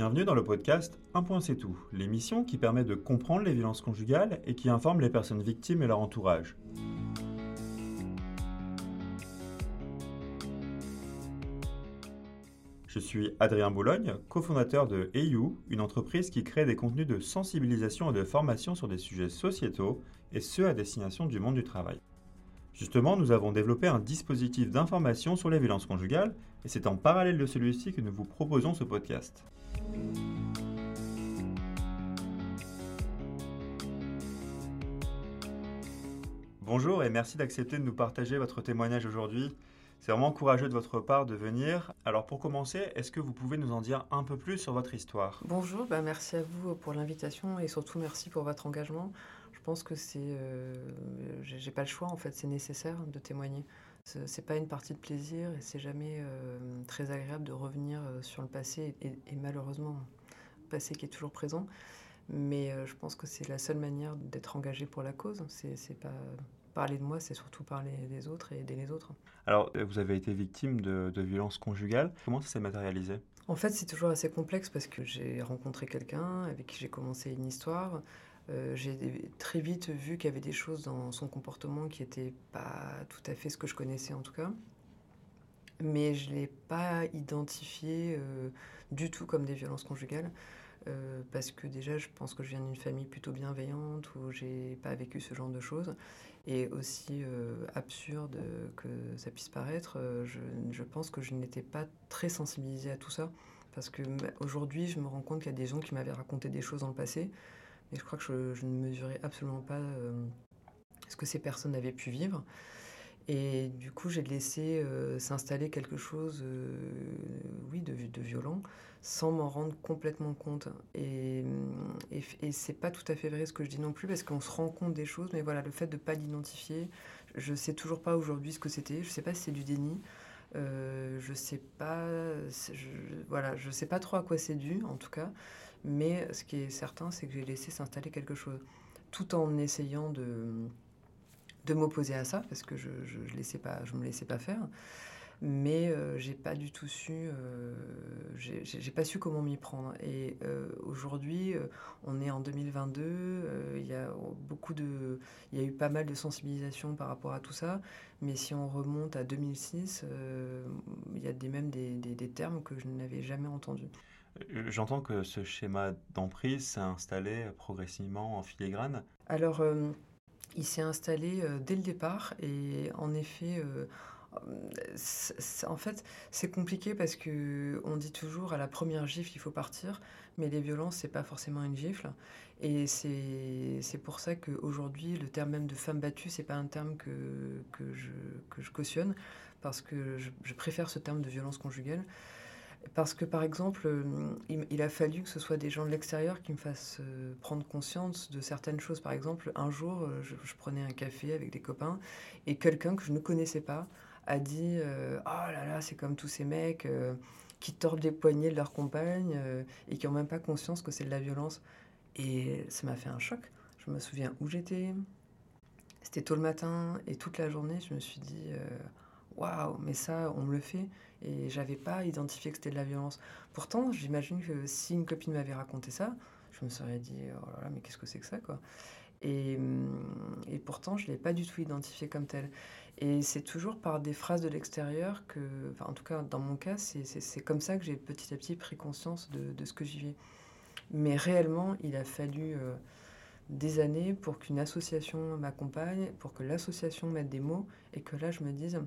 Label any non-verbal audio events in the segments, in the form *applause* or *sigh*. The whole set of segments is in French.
Bienvenue dans le podcast Un point c'est tout, l'émission qui permet de comprendre les violences conjugales et qui informe les personnes victimes et leur entourage. Je suis Adrien Boulogne, cofondateur de EU, une entreprise qui crée des contenus de sensibilisation et de formation sur des sujets sociétaux, et ce à destination du monde du travail. Justement, nous avons développé un dispositif d'information sur les violences conjugales, et c'est en parallèle de celui-ci que nous vous proposons ce podcast. Bonjour et merci d'accepter de nous partager votre témoignage aujourd'hui. C'est vraiment courageux de votre part de venir. Alors pour commencer, est-ce que vous pouvez nous en dire un peu plus sur votre histoire? Bonjour, bah merci à vous pour l'invitation et surtout merci pour votre engagement. Je pense que c'est, euh, j'ai pas le choix en fait, c'est nécessaire de témoigner. C'est pas une partie de plaisir et c'est jamais euh, très agréable de revenir euh, sur le passé et, et, malheureusement le passé qui est toujours présent. Mais euh, je pense que c'est la seule manière d'être engagé pour la cause. C'est pas parler de moi, c'est surtout parler des autres et aider les autres. Alors, vous avez été victime de, de violences conjugales. Comment ça s'est matérialisé? En fait, c'est toujours assez complexe parce que j'ai rencontré quelqu'un avec qui j'ai commencé une histoire. Euh, j'ai très vite vu qu'il y avait des choses dans son comportement qui n'étaient pas tout à fait ce que je connaissais en tout cas. Mais je ne l'ai pas identifié euh, du tout comme des violences conjugales. Euh, parce que déjà, je pense que je viens d'une famille plutôt bienveillante où j'ai pas vécu ce genre de choses. Et aussi absurde que ça puisse paraître, je, je, pense que je n'étais pas très sensibilisée à tout ça. Parce que aujourd'hui, je me rends compte qu'il y a des gens qui m'avaient raconté des choses dans le passé, mais je crois que je, ne mesurais absolument pas euh, ce que ces personnes avaient pu vivre. Et du coup, j'ai laissé euh, s'installer quelque chose, euh, oui, de, violent, sans m'en rendre complètement compte. Et, et, et c'est pas tout à fait vrai ce que je dis non plus, parce qu'on se rend compte des choses, mais voilà, le fait de pas l'identifier, je sais toujours pas aujourd'hui ce que c'était. Je sais pas si c'est du déni. Je sais pas, voilà, je sais pas trop à quoi c'est dû, en tout cas. Mais ce qui est certain, c'est que j'ai laissé s'installer quelque chose, tout en essayant de de m'opposer à ça parce que je je, je je me laissais pas faire. Mais euh, j'ai pas du tout su euh, j'ai pas su comment m'y prendre. Et euh, aujourd'hui euh, on est en 2022 euh, il y a beaucoup de il y a eu pas mal de sensibilisation par rapport à tout ça. Mais si on remonte à 2006 euh, il y a des même des, des termes que je n'avais jamais entendus J'entends que ce schéma d'emprise s'est installé progressivement en filigrane. Alors, il s'est installé euh, dès le départ et en effet, euh, en fait, c'est compliqué parce que on dit toujours à la première gifle, il faut partir, mais les violences, c'est pas forcément une gifle. Et c'est pour ça qu'aujourd'hui, le terme même de femme battue, c'est pas un terme que, que, je, que je cautionne, parce que je, je préfère ce terme de violence conjugale. Parce que, par exemple, euh, il, a fallu que ce soit des gens de l'extérieur qui me fassent euh, prendre conscience de certaines choses. Par exemple, un jour, euh, je, prenais un café avec des copains et quelqu'un que je ne connaissais pas a dit Oh là là, c'est comme tous ces mecs qui tordent les poignets de leur compagne et qui n'ont même pas conscience que c'est de la violence. Et ça m'a fait un choc. Je me souviens où j'étais. C'était tôt le matin et toute la journée, je me suis dit waouh, mais ça, on me le fait. Et j'avais pas identifié que c'était de la violence. Pourtant, j'imagine que si une copine m'avait raconté ça, je me serais dit, oh là là, mais qu'est-ce que c'est que ça, quoi. Et, et pourtant, je ne l'ai pas du tout identifié comme tel. Et c'est toujours par des phrases de l'extérieur que, enfin, en tout cas, dans mon cas, c'est comme ça que j'ai petit à petit pris conscience de, ce que j'y vivais. Mais réellement, il a fallu euh, des années pour qu'une association m'accompagne, pour que l'association mette des mots et que là, je me dise,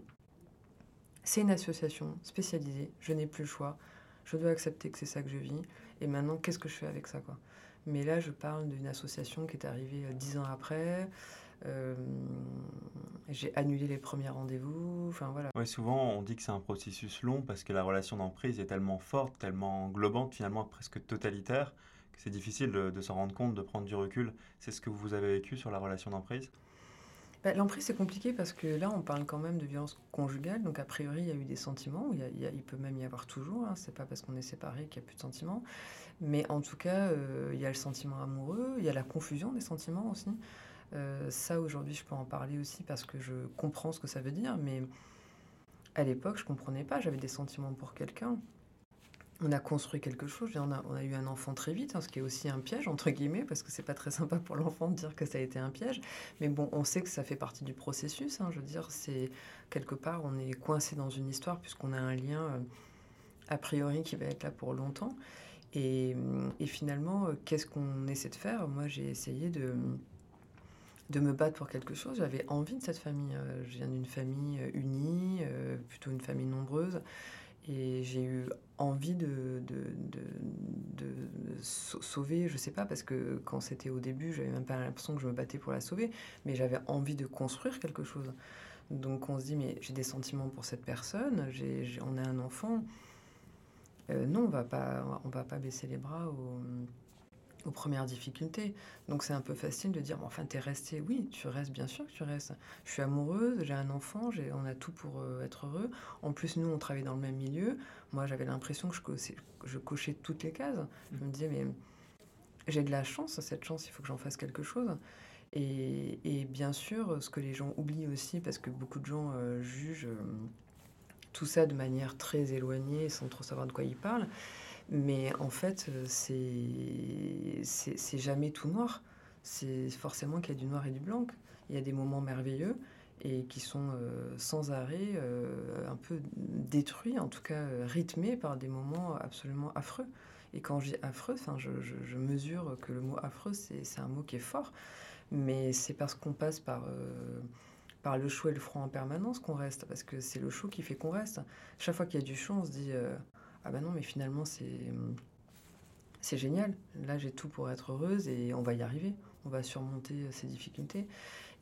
c'est une association spécialisée, je n'ai plus le choix, je dois accepter que c'est ça que je vis, et maintenant, qu'est-ce que je fais avec ça Mais là, je parle d'une association qui est arrivée euh, dix ans après, euh, j'ai annulé les premiers rendez-vous, enfin voilà. Oui, souvent on dit que c'est un processus long parce que la relation d'emprise est tellement forte, tellement englobante, finalement presque totalitaire, que c'est difficile de, de s'en rendre compte, de prendre du recul. C'est ce que vous avez vécu sur la relation d'emprise? Bah, L'emprise, c'est compliqué parce que là, on parle quand même de violence conjugale. Donc, a priori, il y a eu des sentiments. Il, y a, peut même y avoir toujours. Hein, c'est pas parce qu'on est séparés qu'il n'y a plus de sentiments. Mais en tout cas, euh, il y a le sentiment amoureux. Il y a la confusion des sentiments aussi. Euh, ça, aujourd'hui, je peux en parler aussi parce que je comprends ce que ça veut dire. Mais à l'époque, je comprenais pas. J'avais des sentiments pour quelqu'un. On a construit quelque chose. On a, on a eu un enfant très vite, hein, ce qui est aussi un piège, entre guillemets, parce que c'est pas très sympa pour l'enfant de dire que ça a été un piège. Mais bon, on sait que ça fait partie du processus. Hein, je veux dire, c'est quelque part, on est coincé dans une histoire puisqu'on a un lien euh, a priori qui va être là pour longtemps. Et, et finalement, euh, qu'est-ce qu'on essaie de faire? Moi, j'ai essayé de de me battre pour quelque chose. J'avais envie de cette famille. Euh, je viens d'une famille unie, plutôt une famille nombreuse. Et j'ai eu envie de, de, de, sauver, je sais pas, parce que quand c'était au début, j'avais même pas l'impression que je me battais pour la sauver, mais j'avais envie de construire quelque chose. Donc on se dit, mais j'ai des sentiments pour cette personne, j'ai, on a un enfant. Euh, non, on va pas, on va pas baisser les bras aux premières difficultés. Donc c'est un peu facile de dire, enfin, t'es resté. Oui, tu restes, bien sûr tu restes. Je suis amoureuse, j'ai un enfant, j'ai, on a tout pour euh, être heureux. En plus, nous, on travaille dans le même milieu. Moi, j'avais l'impression que je cochais, je cochais toutes les cases. Je me disais, mais j'ai de la chance, cette chance, il faut que j'en fasse quelque chose. Et, et, bien sûr, ce que les gens oublient aussi, parce que beaucoup de gens euh, jugent euh, tout ça de manière très éloignée, sans trop savoir de quoi ils parlent, mais en fait, euh, c'est jamais tout noir. C'est forcément qu'il y a du noir et du blanc. Il y a des moments merveilleux et qui sont euh, sans arrêt euh, un peu détruits, en tout cas rythmés par des moments absolument affreux. Et quand je dis affreux, je, je, mesure que le mot affreux, c'est un mot qui est fort, mais c'est parce qu'on passe par, par le chaud et le froid en permanence qu'on reste, parce que c'est le chaud qui fait qu'on reste. Chaque fois qu'il y a du chaud, on se dit ah ben non, mais finalement, c'est, c'est génial. Là, j'ai tout pour être heureuse et on va y arriver. On va surmonter euh, ces difficultés.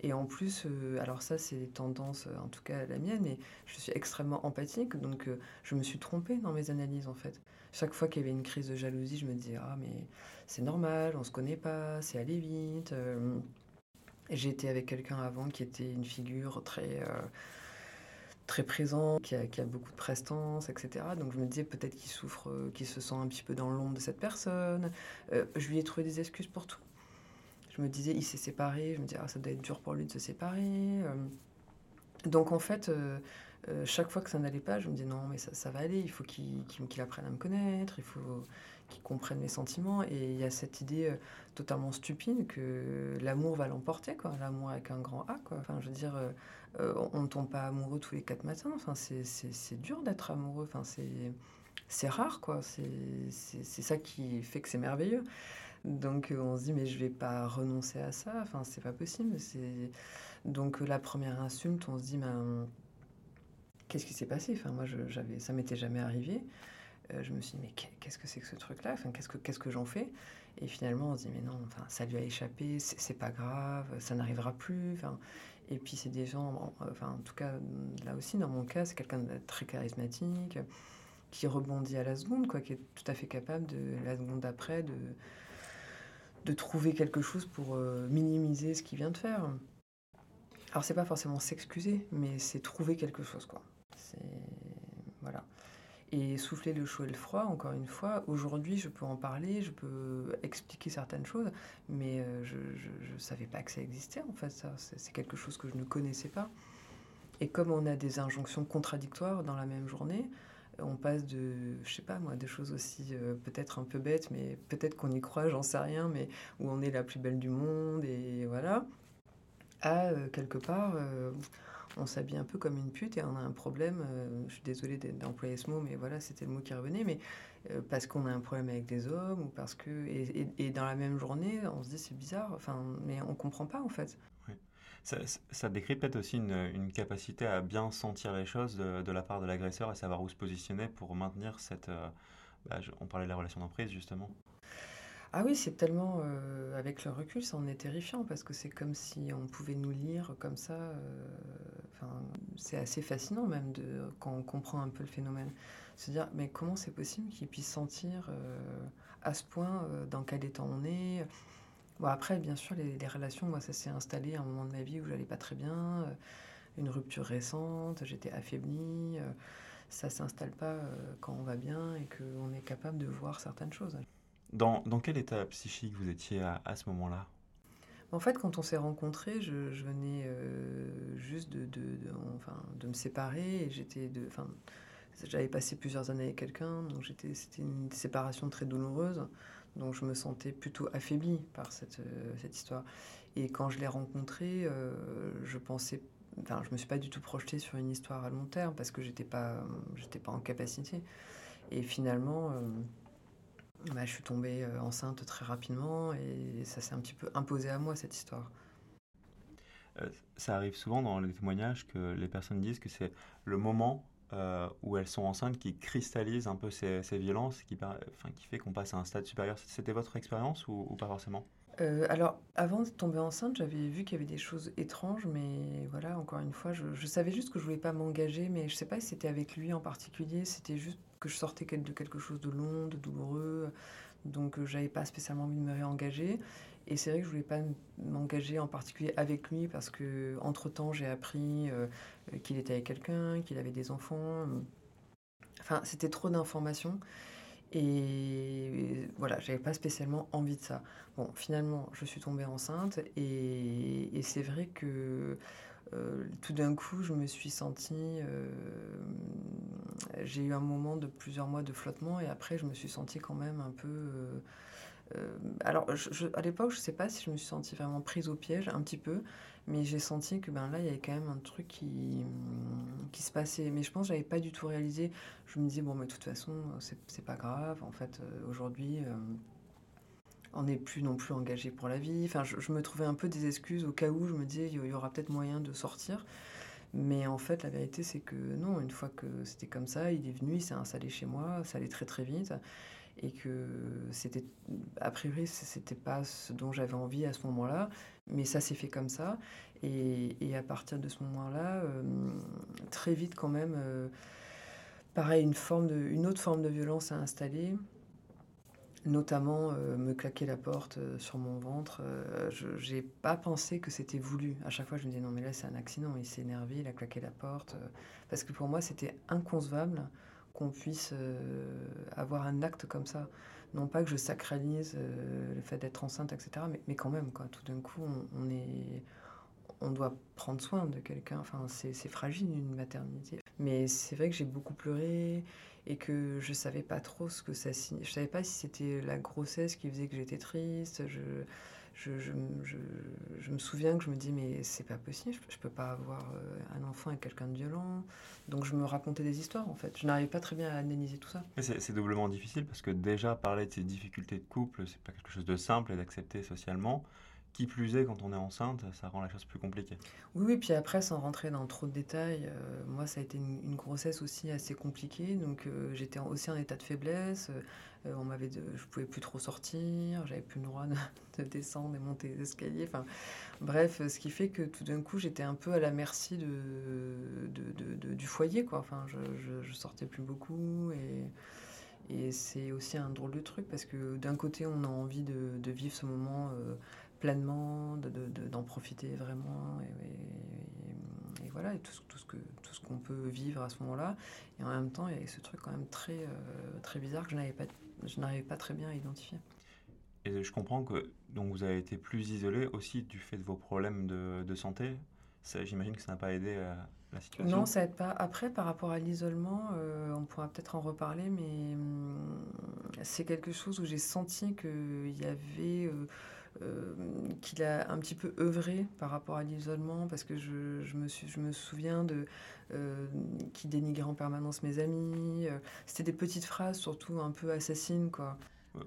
Et en plus, euh, alors ça, c'est les tendances, en tout cas la mienne, et je suis extrêmement empathique, donc euh, je me suis trompée dans mes analyses, en fait. Chaque fois qu'il y avait une crise de jalousie, je me disais, ah, mais c'est normal, on se connaît pas, c'est aller vite. Été avec quelqu'un avant qui était une figure très très présent, qui a, beaucoup de prestance, etc. Donc je me disais peut-être qu'il souffre, euh, qu'il se sent un petit peu dans l'ombre de cette personne. Euh, je lui ai trouvé des excuses pour tout. Je me disais, il s'est séparé. Je me disais, ah, ça doit être dur pour lui de se séparer. Euh. donc en fait, chaque fois que ça n'allait pas, je me disais, non, mais ça va aller. Il faut qu'il apprenne à me connaître. Il faut qu'il comprenne mes sentiments. Et il y a cette idée totalement stupide que l'amour va l'emporter, quoi. L'amour avec un grand A, quoi. Enfin, je veux dire, euh, on ne tombe pas amoureux tous les quatre matins. Enfin, c'est dur d'être amoureux. Enfin, c'est rare, quoi. C'est ça qui fait que c'est merveilleux. Donc, euh, on se dit, mais je vais pas renoncer à ça. Enfin, c'est pas possible. Donc, euh, la première insulte, on se dit, ben, qu'est-ce qui s'est passé? Enfin, moi, je, ça m'était jamais arrivé. Je me suis dit, mais qu'est-ce que c'est que ce truc-là? Enfin, qu'est-ce que, qu'est-ce que j'en fais? Et finalement, on se dit, mais non, enfin, ça lui a échappé, c'est pas grave, ça n'arrivera plus. Enfin, et puis c'est des gens, enfin en tout cas là aussi dans mon cas, c'est quelqu'un de très charismatique, qui rebondit à la seconde, quoi, qui est tout à fait capable de la seconde d'après de, de trouver quelque chose pour euh, minimiser ce qu'il vient de faire. Alors c'est pas forcément s'excuser, mais c'est trouver quelque chose, quoi. C'est voilà. Et souffler le chaud et le froid, encore une fois, aujourd'hui je peux en parler, je peux expliquer certaines choses, mais euh, je ne savais pas que ça existait en fait, ça. C'est quelque chose que je ne connaissais pas. Et comme on a des injonctions contradictoires dans la même journée, on passe de, je sais pas moi, des choses aussi euh, peut-être un peu bêtes, mais peut-être qu'on y croit, j'en sais rien, mais où on est la plus belle du monde, et voilà, à euh, quelque part on s'habille un peu comme une pute et on a un problème. Euh, je suis désolée d'employer ce mot, mais voilà, c'était le mot qui revenait. Mais euh, parce qu'on a un problème avec des hommes ou parce que et, dans la même journée, on se dit c'est bizarre. Enfin, mais on comprend pas en fait. Ça, décrit peut-être aussi une, capacité à bien sentir les choses de, la part de l'agresseur, à savoir où se positionner pour maintenir cette. Euh, bah, on parlait de la relation d'emprise justement. Ah oui, c'est tellement, euh, avec le recul, ça en est terrifiant parce que c'est comme si on pouvait nous lire comme ça. Euh, enfin, c'est assez fascinant même quand on comprend un peu le phénomène. Se dire, mais comment c'est possible qu'il puisse sentir euh, à ce point dans quel état on est? Bon, après, bien sûr, les, relations, moi, ça s'est installé à un moment de ma vie où j'allais pas très bien, une rupture récente, j'étais affaiblie. ça s'installe pas quand on va bien et qu'on est capable de voir certaines choses. Dans, quel état psychique vous étiez à, ce moment-là? En fait, quand on s'est rencontrés, je, venais euh, juste de, enfin, de me séparer j'avais passé plusieurs années avec quelqu'un, donc c'était une séparation très douloureuse. Donc je me sentais plutôt affaiblie par cette, cette histoire. Et quand je l'ai rencontré, je pensais Enfin, je me suis pas du tout projetée sur une histoire à long terme parce que j'étais pas, pas en capacité. Et finalement, bah, je suis tombée enceinte très rapidement et ça s'est un petit peu imposé à moi cette histoire. Euh, ça arrive souvent dans les témoignages que les personnes disent que c'est le moment euh, où elles sont enceintes qui cristallise un peu ces, violences, qui, enfin, qui fait qu'on passe à un stade supérieur. C'était votre expérience ou, pas forcément? Euh, alors, avant de tomber enceinte, j'avais vu qu'il y avait des choses étranges, mais voilà, encore une fois, je, je savais juste que je voulais pas m'engager, mais je sais pas si c'était avec lui en particulier, c'était juste que je sortais de quelque chose de long, de douloureux, donc j'avais pas spécialement envie de me réengager. Et c'est vrai que je voulais pas m'engager en particulier avec lui parce que entre temps j'ai appris euh, qu'il était avec quelqu'un, qu'il avait des enfants. Enfin, c'était trop d'informations. Et voilà, j'avais pas spécialement envie de ça. Bon, finalement, je suis tombée enceinte et c'est vrai que euh, tout d'un coup, je me suis sentie. Euh, j'ai eu un moment de plusieurs mois de flottement et après, je me suis sentie quand même un peu euh, alors, à l'époque, je ne sais pas si je me suis sentie vraiment prise au piège, un petit peu, mais j'ai senti que ben, là, il y avait quand même un truc qui, qui se passait. Mais je pense que je n'avais pas du tout réalisé. Je me disais, bon, mais de toute façon, c'est pas grave. En fait, aujourd'hui, on n'est plus non plus engagé pour la vie. Enfin, je, me trouvais un peu des excuses au cas où je me disais, il y aura peut-être moyen de sortir. Mais en fait, la vérité, c'est que non, une fois que c'était comme ça, il est venu, il s'est installé chez moi, ça allait très très vite et que c'était a priori c'était pas ce dont j'avais envie à ce moment-là mais ça s'est fait comme ça et, à partir de ce moment-là euh, très vite quand même euh, pareil une forme de une autre forme de violence à installer notamment euh, me claquer la porte sur mon ventre je j'ai pas pensé que c'était voulu à chaque fois je me disais non mais là c'est un accident il s'est énervé il a claqué la porte parce que pour moi c'était inconcevable qu'on puisse euh, avoir un acte comme ça. Non pas que je sacralise euh, le fait d'être enceinte, etc., mais, quand même, quoi. tout d'un coup, on, est, on doit prendre soin de quelqu'un. Enfin, c'est fragile une maternité. Mais c'est vrai que j'ai beaucoup pleuré et que je savais pas trop ce que ça signait. Je savais pas si c'était la grossesse qui faisait que j'étais triste. Je, je, je, je, me souviens que je me dis mais c'est pas possible, je, peux pas avoir euh, un enfant avec quelqu'un de violent. Donc je me racontais des histoires en fait. Je n'arrivais pas très bien à analyser tout ça. C'est doublement difficile parce que déjà parler de ces difficultés de couple, c'est pas quelque chose de simple et d'accepter socialement. Qui plus est, quand on est enceinte, ça rend la chose plus compliquée. Oui, oui, puis après, sans rentrer dans trop de détails, euh, moi, ça a été une, grossesse aussi assez compliquée. Donc, euh, j'étais aussi en état de faiblesse. Euh, on m'avait je pouvais plus trop sortir, j'avais plus le droit *laughs* de, descendre et monter les escaliers. Enfin, bref, ce qui fait que tout d'un coup, j'étais un peu à la merci de, du foyer, quoi. Enfin, je, je, je, sortais plus beaucoup et. C'est aussi un drôle de truc parce que d'un côté, on a envie de vivre ce moment pleinement, d'en de, de, profiter vraiment. Et, voilà, et tout, tout ce que tout ce qu'on peut vivre à ce moment-là. Et en même temps, il y a ce truc quand même très, euh, très bizarre que je n'avais pas, je n'arrivais pas très bien à identifier. Et je comprends que donc vous avez été plus isolé aussi du fait de vos problèmes de, de santé. J'imagine que ça n'a pas aidé à la situation. Non, ça aide pas. Après, par rapport à l'isolement, euh, on pourra peut-être en reparler, mais hum, c'est quelque chose où j'ai senti qu'il y avait euh, euh, qu'il a un petit peu œuvré par rapport à l'isolement, parce que je, je, me, suis, je me souviens de euh, qui dénigrait en permanence mes amis. Euh, c'était des petites phrases, surtout un peu assassines, quoi.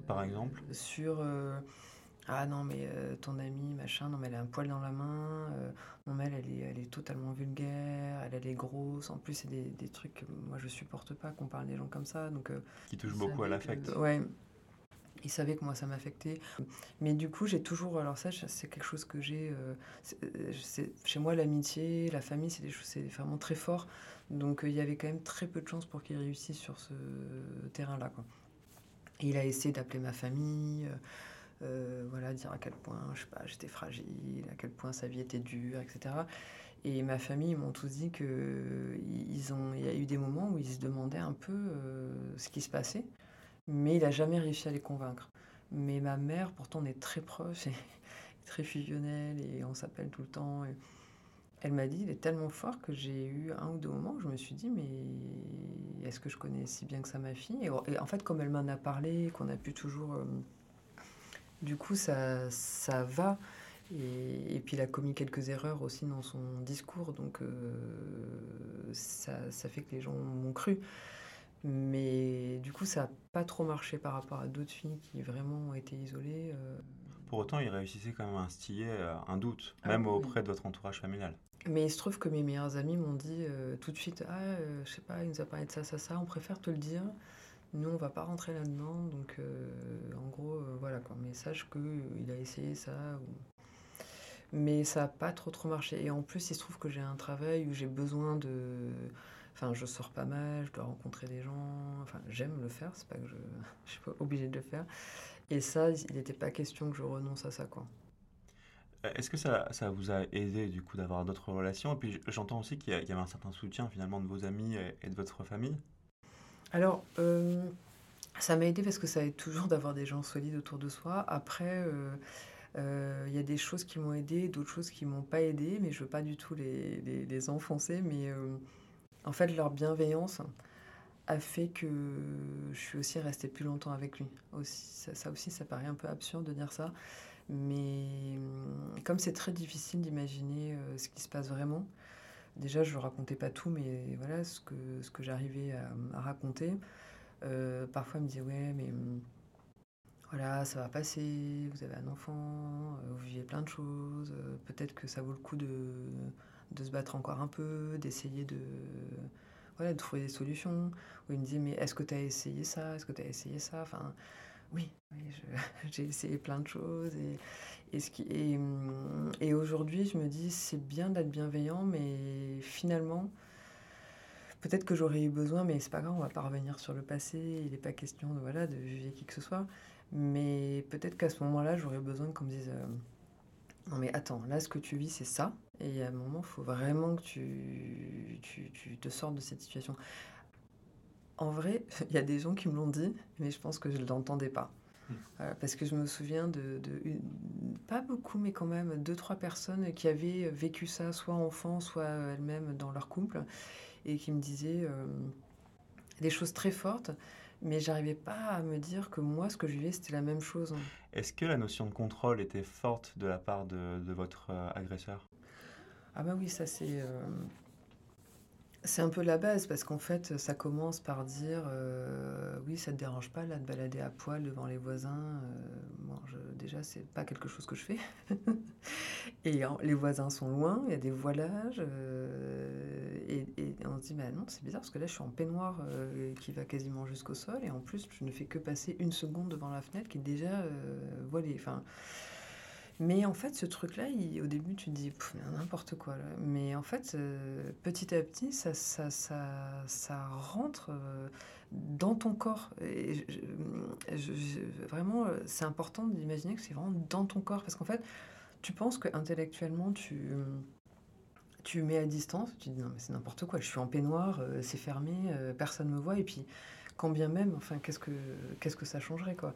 Par exemple Sur ah non mais ton amie machin non mais elle a un poil dans la main non mais elle elle est, elle est totalement vulgaire elle, elle est grosse en plus c'est des, des, trucs que moi je supporte pas qu'on parle des gens comme ça donc qui touche beaucoup à l'affect ouais il savait que moi ça m'affectait. Mais du coup, j'ai toujours. Alors, ça, c'est quelque chose que j'ai. Euh, chez moi, l'amitié, la famille, c'est, des choses, c'est vraiment très fort. Donc, euh, il y avait quand même très peu de chances pour qu'il réussisse sur ce terrain-là. Il a essayé d'appeler ma famille. Euh, voilà, dire à quel point, je sais pas, j'étais fragile, à quel point sa vie était dure, etc. Et ma famille ils m'ont tous dit que y a eu des moments où ils se demandaient un peu ce qui se passait mais il n'a jamais réussi à les convaincre. Mais ma mère, pourtant, on est très proches, et *laughs* très fusionnelle, et on s'appelle tout le temps. elle m'a dit, il est tellement fort que j'ai eu un ou deux moments où je me suis dit, mais est-ce que je connais si bien que ça ma fille? Et, en fait, comme elle m'en a parlé, qu'on a pu toujours... Euh, du coup, ça, ça va. Et, puis, il a commis quelques erreurs aussi dans son discours, donc euh, ça, ça, fait que les gens m'ont cru. Mais du coup, ça n'a pas trop marché par rapport à d'autres filles qui vraiment ont été isolées. Euh. Pour autant, il réussissait quand même à instiller un doute, ah même auprès de votre entourage familial. Mais il se trouve que mes meilleurs amis m'ont dit euh, tout de suite Ah, euh, je sais pas, il nous a parlé de ça, ça, ça, on préfère te le dire. Nous, on va pas rentrer là-dedans. Donc, euh, en gros, voilà quoi. Mais sache qu'il a essayé ça. Mais ça n'a pas trop, trop marché. Et en plus, il se trouve que j'ai un travail où j'ai besoin de. Enfin, je sors pas mal, je dois rencontrer des gens. Enfin, j'aime le faire, c'est pas que je, *laughs* je suis pas obligée de le faire. Et ça, il n'était pas question que je renonce à ça, quoi. Euh, est-ce que ça, ça, vous a aidé du coup d'avoir d'autres relations? Et puis j'entends aussi qu'il y, avait un certain soutien finalement de vos amis et, de votre famille. Alors, euh, ça m'a aidé parce que ça aide toujours d'avoir des gens solides autour de soi. Après, euh, il y a des choses qui m'ont aidé, d'autres choses qui m'ont pas aidé, mais je veux pas du tout les, les, enfoncer. Mais en fait, leur bienveillance a fait que je suis aussi restée plus longtemps avec lui. Ça aussi, ça paraît un peu absurde de dire ça. Mais hum, comme c'est très difficile d'imaginer euh, ce qui se passe vraiment, déjà je ne racontais pas tout, mais voilà ce que, ce que j'arrivais à, raconter. Euh, parfois il me disait ouais mais hum, voilà ça va passer, vous avez un enfant, euh, vous vivez plein de choses, peut-être que ça vaut le coup de, de se battre encore un peu, d'essayer de, voilà, de trouver des solutions. Ou il me disait mais est-ce que tu as essayé ça, est-ce que tu as essayé ça? Enfin, oui, *laughs* j'ai essayé plein de choses. Et, et, aujourd'hui, je me dis, c'est bien d'être bienveillant, mais finalement, peut-être que j'aurais eu besoin, mais c'est pas grave, on va pas revenir sur le passé. Il n'est pas question de, voilà, de juger qui que ce soit. Mais peut-être qu'à ce moment-là, j'aurais besoin qu'on me dise euh, Non, mais attends, là, ce que tu vis, c'est ça. Et à un moment, il faut vraiment que tu, tu, tu te sortes de cette situation. En vrai, *laughs* il y a des gens qui me l'ont dit, mais je pense que je ne l'entendais pas. Hmm. parce que je me souviens de, pas beaucoup, mais quand même, deux, trois personnes qui avaient vécu ça, soit enfant, soit elles-mêmes dans leur couple, et qui me disaient euh, des choses très fortes, mais j'arrivais pas à me dire que moi, ce que je vivais, c'était la même chose. Est-ce que la notion de contrôle était forte de la part de, votre euh, agresseur? Ah bah oui, ça c'est... Euh, c'est un peu la base parce qu'en fait, ça commence par dire euh, oui, ça te dérange pas là de balader à poil devant les voisins. Euh, bon, je, déjà, c'est pas quelque chose que je fais. *laughs* et les voisins sont loin, il y a des voilages. Euh, et, on se dit bah non, c'est bizarre parce que là, je suis en peignoir qui va quasiment jusqu'au sol et en plus, je ne fais que passer une seconde devant la fenêtre qui est déjà voilée. Enfin. Mais en fait, ce truc-là, au début, tu te dis n'importe quoi. Là. Mais en fait, euh, petit à petit, ça, ça, ça, ça rentre euh, dans ton corps. Vraiment, euh, c'est important d'imaginer que c'est vraiment dans ton corps. Parce qu'en fait, tu penses que intellectuellement, tu, tu mets à distance. Tu te dis non, mais c'est n'importe quoi. Je suis en peignoir, c'est fermé, personne ne me voit. Et puis, quand bien même, enfin, qu'est-ce que, que ça changerait, quoi?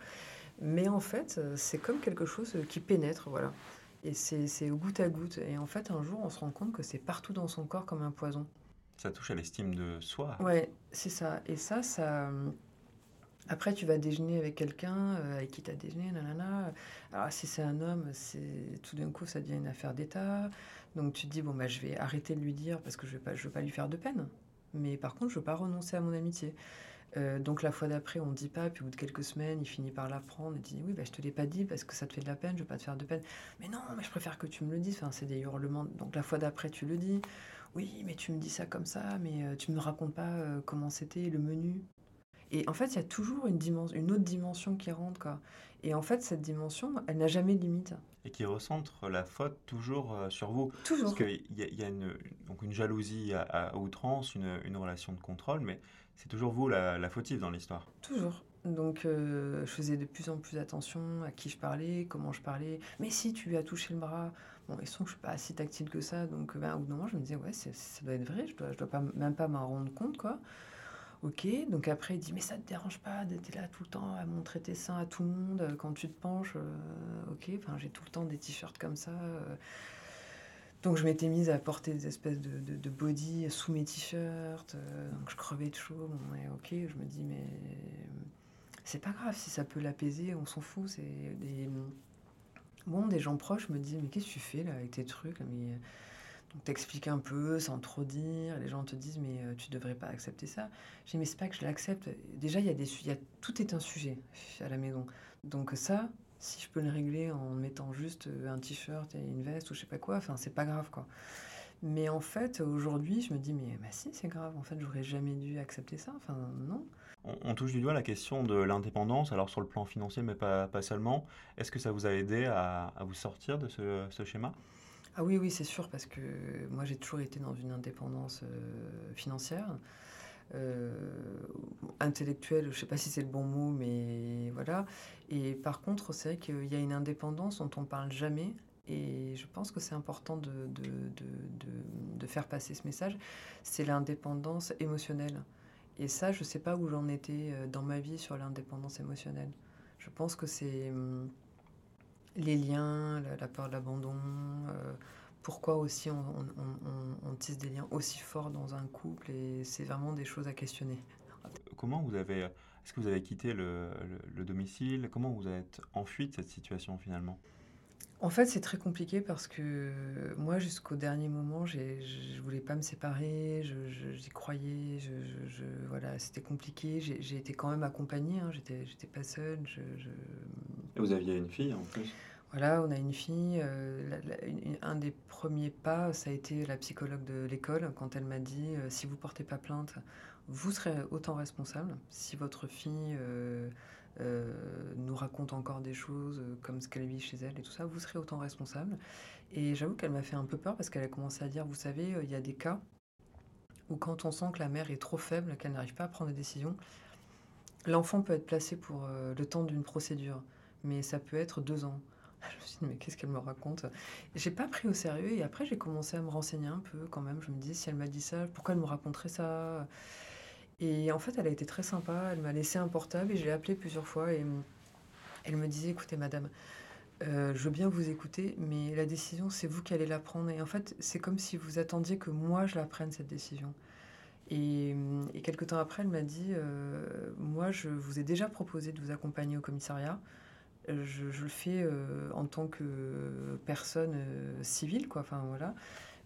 Mais en fait, euh, c'est comme quelque chose qui pénètre, voilà. Et c'est au goutte à goutte. Et en fait, un jour, on se rend compte que c'est partout dans son corps comme un poison. Ça touche à l'estime de soi. Ouais, c'est ça. Et ça, ça. Euh, après, tu vas déjeuner avec quelqu'un euh, avec qui tu as déjeuné, nanana. Alors, si c'est un homme, c'est tout d'un coup, ça devient une affaire d'État. Donc, tu te dis, bon, bah, je vais arrêter de lui dire parce que je ne veux, veux, pas lui faire de peine. Mais par contre, je ne veux pas renoncer à mon amitié. Euh, donc la fois d'après, on ne dit pas, puis au bout de quelques semaines, il finit par l'apprendre et dit oui, bah, je te l'ai pas dit parce que ça te fait de la peine, je veux pas te faire de peine. Mais non, mais je préfère que tu me le dises. Enfin, c'est des hurlements. Donc la fois d'après, tu le dis. Oui, mais tu me dis ça comme ça, mais euh, tu me racontes pas euh, comment c'était le menu. Et en fait, il y a toujours une, dimension, une autre dimension qui rentre. Quoi. Et en fait, cette dimension, elle n'a jamais de limite. Et qui recentre la faute toujours sur vous. Toujours. Parce qu'il y, a, une, donc une jalousie à, outrance, une, une, relation de contrôle, mais c'est toujours vous la, fautive dans l'histoire. Toujours. Donc euh, je faisais de plus en plus attention à qui je parlais, comment je parlais. Mais si tu lui as touché le bras, bon, ils sont que je suis pas si tactile que ça, donc ben, au bout d'un moment je me disais ouais, ça doit être vrai, je dois, je dois pas, même pas m'en rendre compte quoi. Ok, donc après il dit mais ça te dérange pas d'être là tout le temps à montrer tes seins à tout le monde quand tu te penches. Euh, ok, enfin j'ai tout le temps des t-shirts comme ça. Euh, Donc je m'étais mise à porter des espèces de, de, body sous mes t-shirts, euh, donc je crevais de chaud. Bon, ok, je me dis mais c'est pas grave si ça peut l'apaiser, on s'en fout. C'est des bon, des gens proches me disent mais qu'est-ce que tu fais là avec tes trucs donc t'expliques un peu sans trop dire. Les gens te disent mais euh, tu devrais pas accepter ça. Je dis mais c'est pas que je l'accepte. Déjà il y a des y a, tout est un sujet à la maison. Donc ça si je peux le régler en mettant juste euh, un t-shirt et une veste ou je sais pas quoi, enfin, c'est pas grave, quoi. Mais en fait, aujourd'hui, je me dis, mais bah si, c'est grave. En fait, j'aurais jamais dû accepter ça. Enfin, non. On, touche du doigt la question de l'indépendance, alors sur le plan financier, mais pas, pas seulement. Est-ce que ça vous a aidé à, à vous sortir de ce, ce schéma? Ah oui, oui, c'est sûr, parce que moi, j'ai toujours été dans une indépendance euh, financière. Euh, intellectuel, je ne sais pas si c'est le bon mot, mais voilà. Et par contre, c'est vrai qu'il y a une indépendance dont on ne parle jamais. Et je pense que c'est important de, faire passer ce message. C'est l'indépendance émotionnelle. Et ça, je ne sais pas où j'en étais euh, dans ma vie sur l'indépendance émotionnelle. Je pense que c'est hum, les liens, la, peur de l'abandon, euh, pourquoi aussi on, tisse des liens aussi forts dans un couple et c'est vraiment des choses à questionner. Comment vous avez, est-ce que vous avez quitté le, domicile? Comment vous êtes enfui de cette situation finalement? En fait, c'est très compliqué parce que moi, jusqu'au dernier moment, je ne voulais pas me séparer, j'y croyais, je, voilà, c'était compliqué. J'ai été quand même accompagnée, hein, j'étais pas seule. Et vous aviez une fille en plus? Voilà, on a une fille. Euh, un des premiers pas, ça a été la psychologue de l'école quand elle m'a dit euh, si vous portez pas plainte, vous serez autant responsable. Si votre fille euh, nous raconte encore des choses comme ce qu'elle vit chez elle et tout ça, vous serez autant responsable. Et j'avoue qu'elle m'a fait un peu peur parce qu'elle a commencé à dire vous savez, il y a des cas où quand on sent que la mère est trop faible, qu'elle n'arrive pas à prendre des décisions, l'enfant peut être placé pour le temps d'une procédure, mais ça peut être deux ans. Je me suis dit, mais qu'est-ce qu'elle me raconte? J'ai pas pris au sérieux et après j'ai commencé à me renseigner un peu quand même. Je me disais, si elle m'a dit ça, pourquoi elle me raconterait ça? Et en fait, elle a été très sympa. Elle m'a laissé un portable et je l'ai appelé plusieurs fois et elle me disait, écoutez madame, euh, je veux bien vous écouter, mais la décision, c'est vous qui allez la prendre. Et en fait, c'est comme si vous attendiez que moi, je la prenne, cette décision. Et, et quelques temps après, elle m'a dit, euh, moi, je vous ai déjà proposé de vous accompagner au commissariat je, le fais euh, en tant que personne euh, civile, quoi. Enfin, voilà.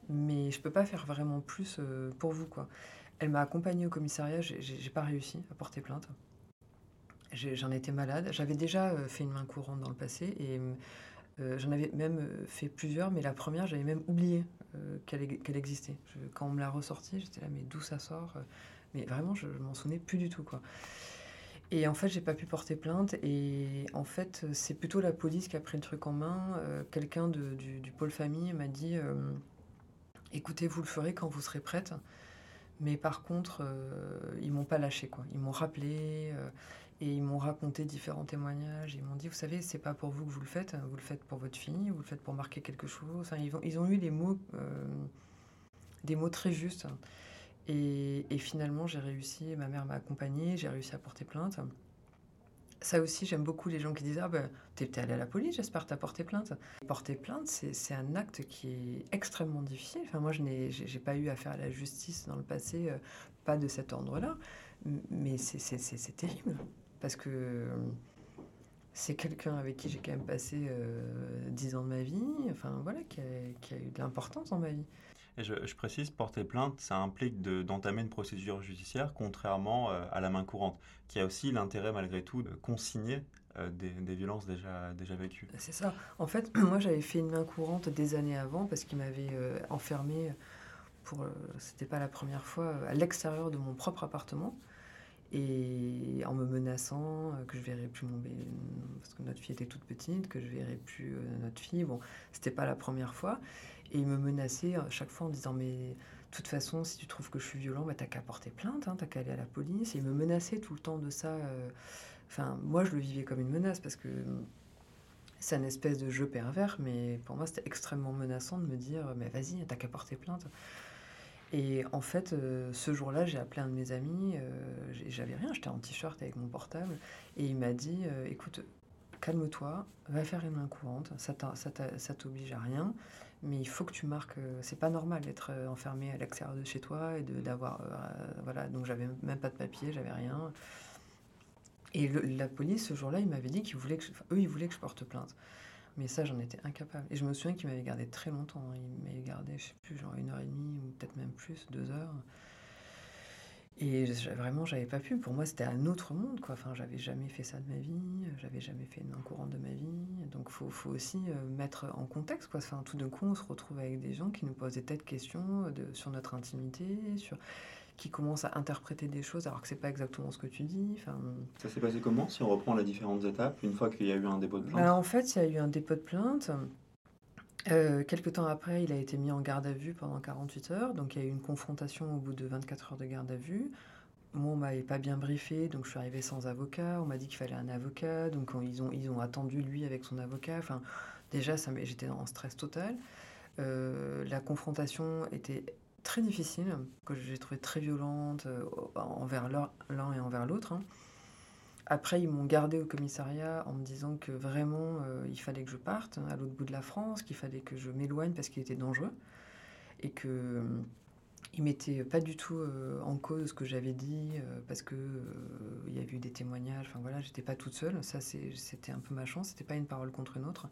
Mais je peux pas faire vraiment plus euh, pour vous, quoi. Elle m'a accompagnée au commissariat, j'ai pas réussi à porter plainte. J'en étais malade. J'avais déjà fait une main courante dans le passé et j'en avais même fait plusieurs, mais la première, j'avais même oublié qu'elle existait. quand on me l'a ressortie, j'étais là, mais d'où ça sort? Mais vraiment, je, je m'en souvenais plus du tout, quoi. Et en fait, j'ai pas pu porter plainte. Et en fait, c'est plutôt la police qui a pris le truc en main. Euh, quelqu'un du, pôle famille m'a dit euh, écoutez, vous le ferez quand vous serez prête. Mais par contre, euh, ils m'ont pas lâché. Ils m'ont rappelé et ils m'ont raconté différents témoignages. Ils m'ont dit vous savez, c'est pas pour vous que vous le faites. Vous le faites pour votre fille, vous le faites pour marquer quelque chose. Enfin, ils, ont, ils ont eu les mots, des mots très justes. Et, finalement, j'ai réussi, ma mère m'a accompagnée, j'ai réussi à porter plainte. Ça aussi, j'aime beaucoup les gens qui disent Ah ben, t'es allé à la police, j'espère t'as porté plainte. Porter plainte, c'est un acte qui est extrêmement difficile. Enfin, moi, je n'ai pas eu affaire à la justice dans le passé, euh, pas de cet ordre-là. Mais c'est terrible. Parce que c'est quelqu'un avec qui j'ai quand même passé euh, dix ans de ma vie, enfin voilà, qui a eu de l'importance dans ma vie. Je, précise, porter plainte, ça implique d'entamer une procédure judiciaire, contrairement euh, à la main courante, qui a aussi l'intérêt malgré tout de consigner euh, des, violences déjà, vécues. C'est ça. En fait, *clears throat* moi j'avais fait une main courante des années avant parce qu'il m'avait euh, enfermé pour, c'était pas la première fois, à l'extérieur de mon propre appartement et en me menaçant que je verrais plus mon bébé parce que notre fille était toute petite, que je verrais plus notre fille. Bon, c'était pas la première fois. Et il me menaçait à chaque fois en disant Mais de toute façon, si tu trouves que je suis violent, bah, t'as qu'à porter plainte, hein, t'as qu'à aller à la police. Et il me menaçait tout le temps de ça. Euh. Enfin, moi, je le vivais comme une menace parce que c'est un espèce de jeu pervers, mais pour moi, c'était extrêmement menaçant de me dire Mais vas-y, t'as qu'à porter plainte. Et en fait, euh, ce jour-là, j'ai appelé un de mes amis, euh, j'avais rien, j'étais en t-shirt avec mon portable, et il m'a dit Écoute, calme-toi, va faire une main courante, ça t'oblige à rien, mais il faut que tu marques. c'est pas normal d'être enfermé à l'extérieur de chez toi et d'avoir. voilà, donc j'avais même pas de papier, j'avais rien. Et la police, ce jour-là, il m'avait dit qu'ils voulaient que, eux, ils voulaient que je porte plainte. Mais ça, j'en étais incapable. Et je me souviens qu'ils m'avaient gardé très longtemps. Ils m'avaient gardé, je sais plus, genre une heure et demie ou peut-être même plus, deux heures. Et vraiment, j'avais pas pu. Pour moi, c'était un autre monde, quoi. Enfin, j'avais jamais fait ça de ma vie. J'avais jamais fait une courante de ma vie. Donc, faut, faut aussi euh, mettre en contexte, quoi. Enfin, tout d'un coup, on se retrouve avec des gens qui nous posent des tas de questions de, sur notre intimité, sur qui commencent à interpréter des choses alors que c'est pas exactement ce que tu dis. Enfin, ça s'est passé comment si on reprend les différentes étapes une fois qu'il y a eu un dépôt de plainte? Bah, En fait, il y a eu un dépôt de plainte. Euh, quelques temps après, il a été mis en garde à vue pendant 48 heures. Donc, il y a eu une confrontation au bout de 24 heures de garde à vue. Moi, on m'avait pas bien briefé, donc je suis arrivée sans avocat. On m'a dit qu'il fallait un avocat, donc ils ont, ils ont attendu lui avec son avocat. Enfin, déjà, j'étais en stress total. Euh, la confrontation était très difficile, que j'ai trouvé très violente euh, envers l'un et envers l'autre. Hein. Après, ils m'ont gardé au commissariat en me disant que vraiment, euh, il fallait que je parte à l'autre bout de la France, qu'il fallait que je m'éloigne parce qu'il était dangereux. Et que euh, mettaient pas du tout en cause ce que j'avais dit parce que il y a eu des témoignages. Enfin voilà, j'étais pas toute seule. Ça, c'était un peu ma chance. C'était pas une parole contre une autre.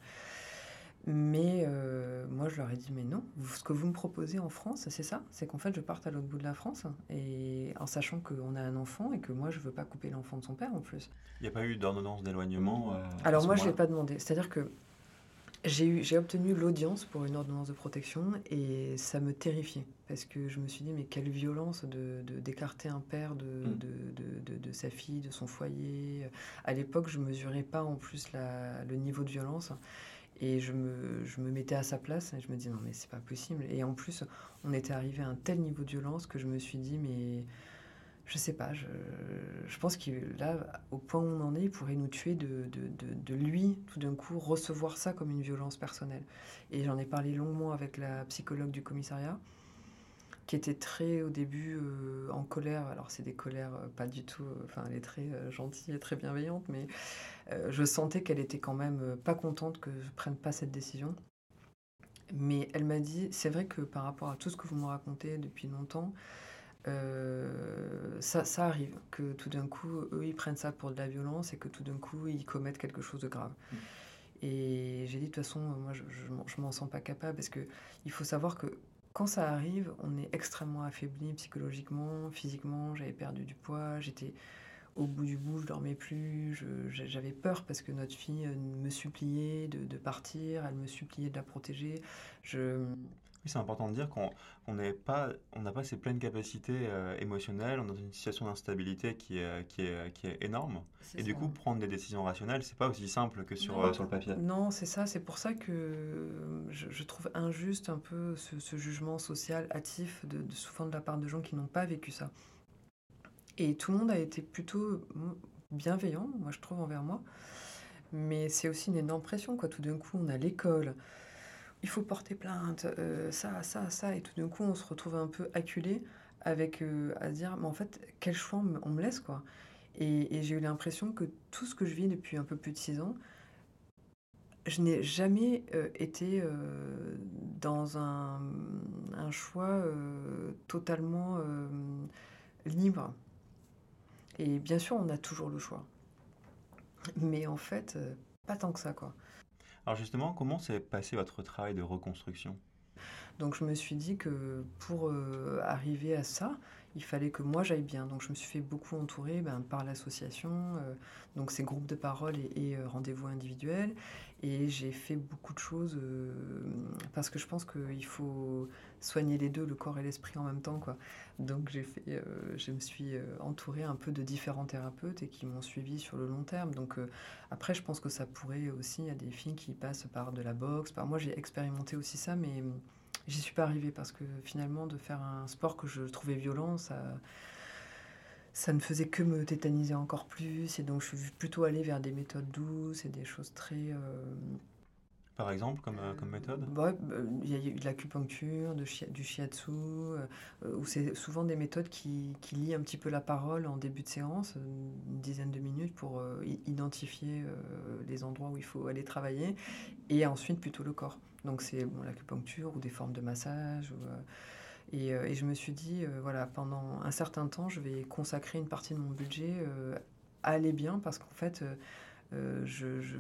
Mais euh, moi, je leur ai dit, mais non, ce que vous me proposez en France, c'est ça, c'est qu'en fait, je parte à l'autre bout de la France, et en sachant qu'on a un enfant et que moi, je ne veux pas couper l'enfant de son père en plus. Il n'y a pas eu d'ordonnance d'éloignement euh, Alors moi, je ne l'ai pas demandé. C'est-à-dire que j'ai obtenu l'audience pour une ordonnance de protection, et ça me terrifiait, parce que je me suis dit, mais quelle violence de d'écarter un père de, mm. de, de, de, sa fille, de son foyer. À l'époque, je ne mesurais pas en plus la, le niveau de violence. Et je me, je me, mettais à sa place et je me dis non mais c'est pas possible. Et en plus, on était arrivé à un tel niveau de violence que je me suis dit mais je sais pas, je, je pense que là, au point où on en est, il pourrait nous tuer de, de, de, de lui, tout d'un coup, recevoir ça comme une violence personnelle. Et j'en ai parlé longuement avec la psychologue du commissariat qui était très au début euh, en colère. Alors c'est des colères euh, pas du tout, euh, enfin elle est très gentille et très bienveillante, mais je sentais qu'elle était quand même pas contente que je prenne pas cette décision. Mais elle m'a dit, c'est vrai que par rapport à tout ce que vous me racontez depuis longtemps, ça, ça, arrive, que tout d'un coup, eux, ils prennent ça pour de la violence et que tout d'un coup, ils commettent quelque chose de grave. Mmh. Et j'ai dit, de toute façon, moi, je, je, m'en sens pas capable parce que il faut savoir que quand ça arrive, on est extrêmement affaibli psychologiquement, physiquement. J'avais perdu du poids, j'étais au bout du bout, je dormais plus. J'avais peur parce que notre fille euh, me suppliait de, partir, elle me suppliait de la protéger. Oui, c'est important de dire qu'on n'a pas, on pas ses pleines capacités euh, émotionnelles, on est dans une situation d'instabilité qui est, qui, est, qui est énorme. Et du coup, prendre des décisions rationnelles, c'est pas aussi simple que sur, euh, sur le papier. Non, c'est ça. C'est pour ça que je, trouve injuste un peu ce, jugement social hâtif, de, souvent de la part de gens qui n'ont pas vécu ça. Et tout le monde a été plutôt bienveillant, moi je trouve, envers moi. Mais c'est aussi une énorme pression, quoi. Tout d'un coup, on a l'école il faut porter plainte, euh, ça, ça, ça. Et tout d'un coup, on se retrouve un peu acculé avec euh, à se dire, mais en fait, quel choix on me laisse, quoi. Et, j'ai eu l'impression que tout ce que je vis depuis un peu plus de six ans, je n'ai jamais euh, été dans un, un choix totalement libre. Et bien sûr, on a toujours le choix. Mais en fait, pas tant que ça, quoi. Alors justement, comment s'est passé votre travail de reconstruction? Donc je me suis dit que pour euh, arriver à ça, il fallait que moi j'aille bien. Donc je me suis fait beaucoup entourer ben, par l'association, euh, donc ces groupes de parole et, euh, rendez-vous individuels. Et j'ai fait beaucoup de choses parce que je pense qu'il faut soigner les deux, le corps et l'esprit en même temps. Quoi. Donc j'ai fait, je me suis entourée un peu de différents thérapeutes et qui m'ont suivi sur le long terme. Donc après, je pense que ça pourrait aussi, a des filles qui passent par de la boxe. Par... Moi j'ai expérimenté aussi ça, mais J'y suis pas arrivée parce que finalement, de faire un sport que je trouvais violent, ça, ça ne faisait que me tétaniser encore plus. Et donc, je suis plutôt allée vers des méthodes douces et des choses très. Euh, Par exemple, comme, euh, comme méthode? Bah, Il y a eu de l'acupuncture, du shiatsu, euh, où c'est souvent des méthodes qui, qui lient un petit peu la parole en début de séance, une dizaine de minutes pour identifier les endroits où il faut aller travailler, et ensuite plutôt le corps. Donc c'est bon, l'acupuncture ou des formes de massage. et, et, je me suis dit, voilà, pendant un certain temps, je vais consacrer une partie de mon budget à aller bien parce qu'en fait, euh, je, je,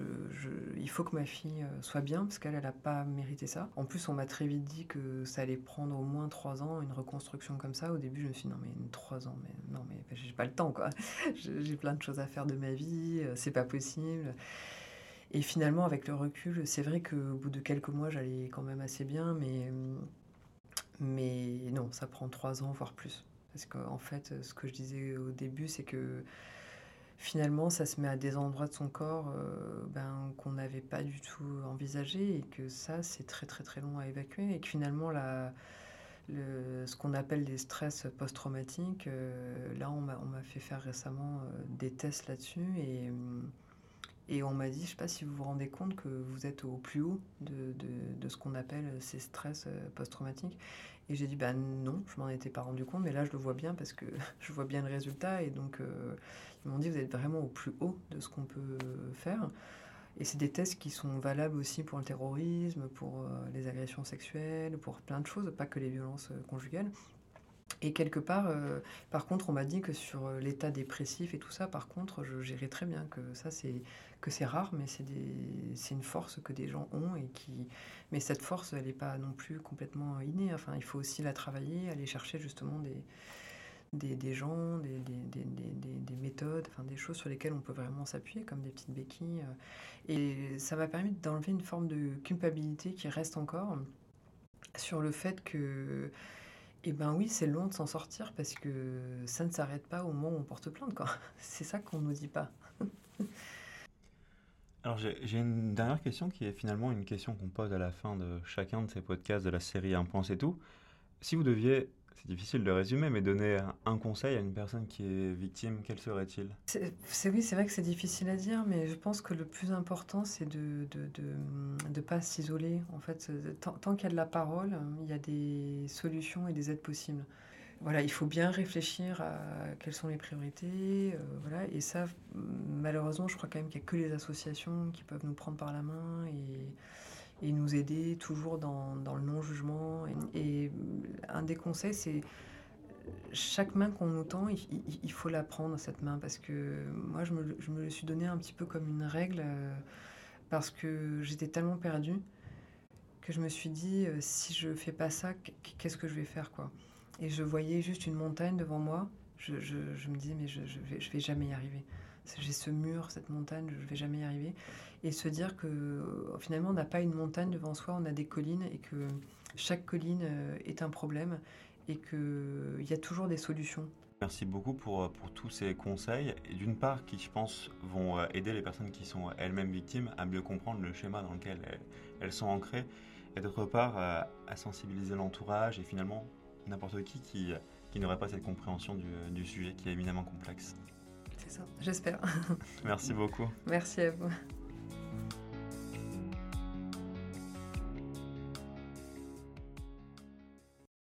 il faut que ma fille euh, soit bien parce qu'elle, elle n'a pas mérité ça. En plus, on m'a très vite dit que ça allait prendre au moins trois ans, une reconstruction comme ça. Au début, je me suis dit, non, mais trois ans, mais non, mais j'ai pas le temps, quoi. *laughs* j'ai plein de choses à faire de ma vie, euh, c'est pas possible. Et finalement, avec le recul, c'est vrai qu'au bout de quelques mois, j'allais quand même assez bien, mais, mais non, ça prend trois ans, voire plus. Parce qu'en fait, ce que je disais au début, c'est que finalement, ça se met à des endroits de son corps euh, ben, qu'on n'avait pas du tout envisagé et que ça, c'est très très très long à évacuer et que finalement, la, ce qu'on appelle les stress post-traumatiques, euh, là, on m'a fait faire récemment euh, des tests là-dessus et, et on m'a dit, je ne sais pas si vous vous rendez compte que vous êtes au plus haut de, de, ce qu'on appelle ces stress post-traumatiques. Et j'ai dit, ben non, je m'en étais pas rendu compte, mais là, je le vois bien parce que *laughs* je vois bien le résultat et donc ils m'ont dit, vous êtes vraiment au plus haut de ce qu'on peut faire. Et c'est des tests qui sont valables aussi pour le terrorisme, pour euh, les agressions sexuelles, pour plein de choses, pas que les violences euh, conjugales. Et quelque part, euh, par contre, on m'a dit que sur l'état dépressif et tout ça, par contre, je gérais très bien, que ça, c'est que c'est rare, mais c'est une force que des gens ont et qui, mais cette force, elle n'est pas non plus complètement innée. Enfin, il faut aussi la travailler, aller chercher justement des, des, des gens, des, des, des, méthodes, enfin des choses sur lesquelles on peut vraiment s'appuyer, comme des petites béquilles. Euh. Et ça m'a permis d'enlever une forme de culpabilité qui reste encore sur le fait que, eh ben oui, c'est long de s'en sortir parce que ça ne s'arrête pas au moment où on porte plainte, quoi. *laughs* C'est ça qu'on nous dit pas. *laughs* Alors j'ai une dernière question qui est finalement une question qu'on pose à la fin de chacun de ces podcasts de la série Un point c'est tout. Si vous deviez c'est difficile de résumer, mais donner un conseil à une personne qui est victime, quel serait-il? C'est, Oui, c'est vrai que c'est difficile à dire, mais je pense que le plus important, c'est de ne de, de, de, pas s'isoler. En fait, tant, tant qu'il y a de la parole, il y a des solutions et des aides possibles. Voilà, il faut bien réfléchir à quelles sont les priorités. Euh, voilà, et ça, malheureusement, je crois quand même qu'il n'y a que les associations qui peuvent nous prendre par la main et nous aider toujours dans, le non-jugement. Et, un des conseils, c'est chaque main qu'on nous tend, il, faut la prendre, cette main, parce que moi, je me, je me, le suis donné un petit peu comme une règle, euh, parce que j'étais tellement perdue que je me suis dit, euh, si je fais pas ça, qu'est-ce que je vais faire, quoi? Et je voyais juste une montagne devant moi, je, me dis, mais je, je, vais, jamais y arriver j'ai ce mur, cette montagne, je ne vais jamais y arriver. Et se dire que finalement, on n'a pas une montagne devant soi, on a des collines et que chaque colline euh, est un problème et qu'il y a toujours des solutions. Merci beaucoup pour, tous ces conseils, d'une part qui, je pense, vont euh, aider les personnes qui sont elles-mêmes victimes à mieux comprendre le schéma dans lequel elles, sont ancrées, et d'autre part euh, à sensibiliser l'entourage et finalement n'importe qui qui, qui n'aurait pas cette compréhension du, du sujet qui est éminemment complexe j'espère. Merci beaucoup. Merci à vous.